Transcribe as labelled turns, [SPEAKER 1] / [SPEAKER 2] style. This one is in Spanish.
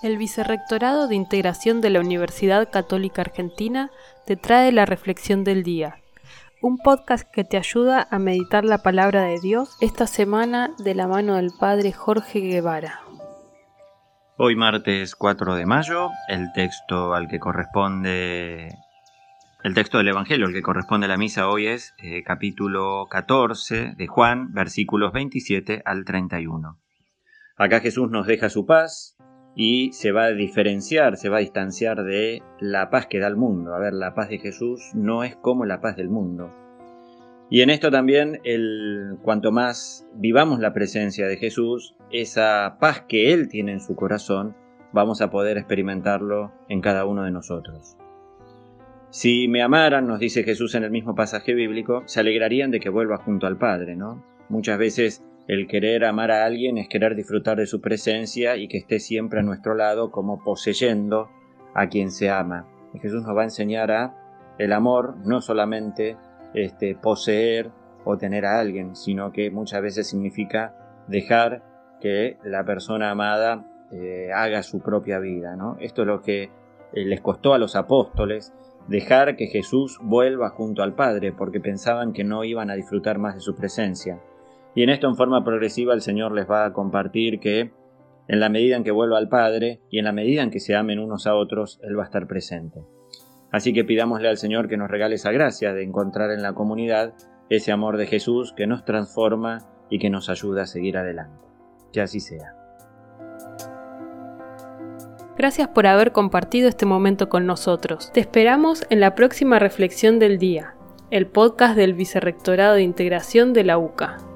[SPEAKER 1] El Vicerrectorado de Integración de la Universidad Católica Argentina te trae la Reflexión del Día, un podcast que te ayuda a meditar la palabra de Dios esta semana de la mano del Padre Jorge Guevara.
[SPEAKER 2] Hoy martes 4 de mayo, el texto al que corresponde el texto del Evangelio, al que corresponde a la misa hoy es eh, capítulo 14 de Juan, versículos 27 al 31. Acá Jesús nos deja su paz, y se va a diferenciar, se va a distanciar de la paz que da el mundo. A ver, la paz de Jesús no es como la paz del mundo. Y en esto también, cuanto más vivamos la presencia de Jesús, esa paz que Él tiene en su corazón, vamos a poder experimentarlo en cada uno de nosotros. Si me amaran, nos dice Jesús en el mismo pasaje bíblico, se alegrarían de que vuelva junto al Padre, ¿no? Muchas veces el querer amar a alguien es querer disfrutar de su presencia y que esté siempre a nuestro lado como poseyendo a quien se ama. Y Jesús nos va a enseñar a el amor no solamente este, poseer o tener a alguien, sino que muchas veces significa dejar que la persona amada eh, haga su propia vida. ¿no? Esto es lo que eh, les costó a los apóstoles, dejar que Jesús vuelva junto al Padre, porque pensaban que no iban a disfrutar más de su presencia. Y en esto en forma progresiva el Señor les va a compartir que en la medida en que vuelva al Padre y en la medida en que se amen unos a otros, Él va a estar presente. Así que pidámosle al Señor que nos regale esa gracia de encontrar en la comunidad ese amor de Jesús que nos transforma y que nos ayuda a seguir adelante. Que así sea.
[SPEAKER 1] Gracias por haber compartido este momento con nosotros. Te esperamos en la próxima reflexión del día, el podcast del Vicerrectorado de Integración de la UCA.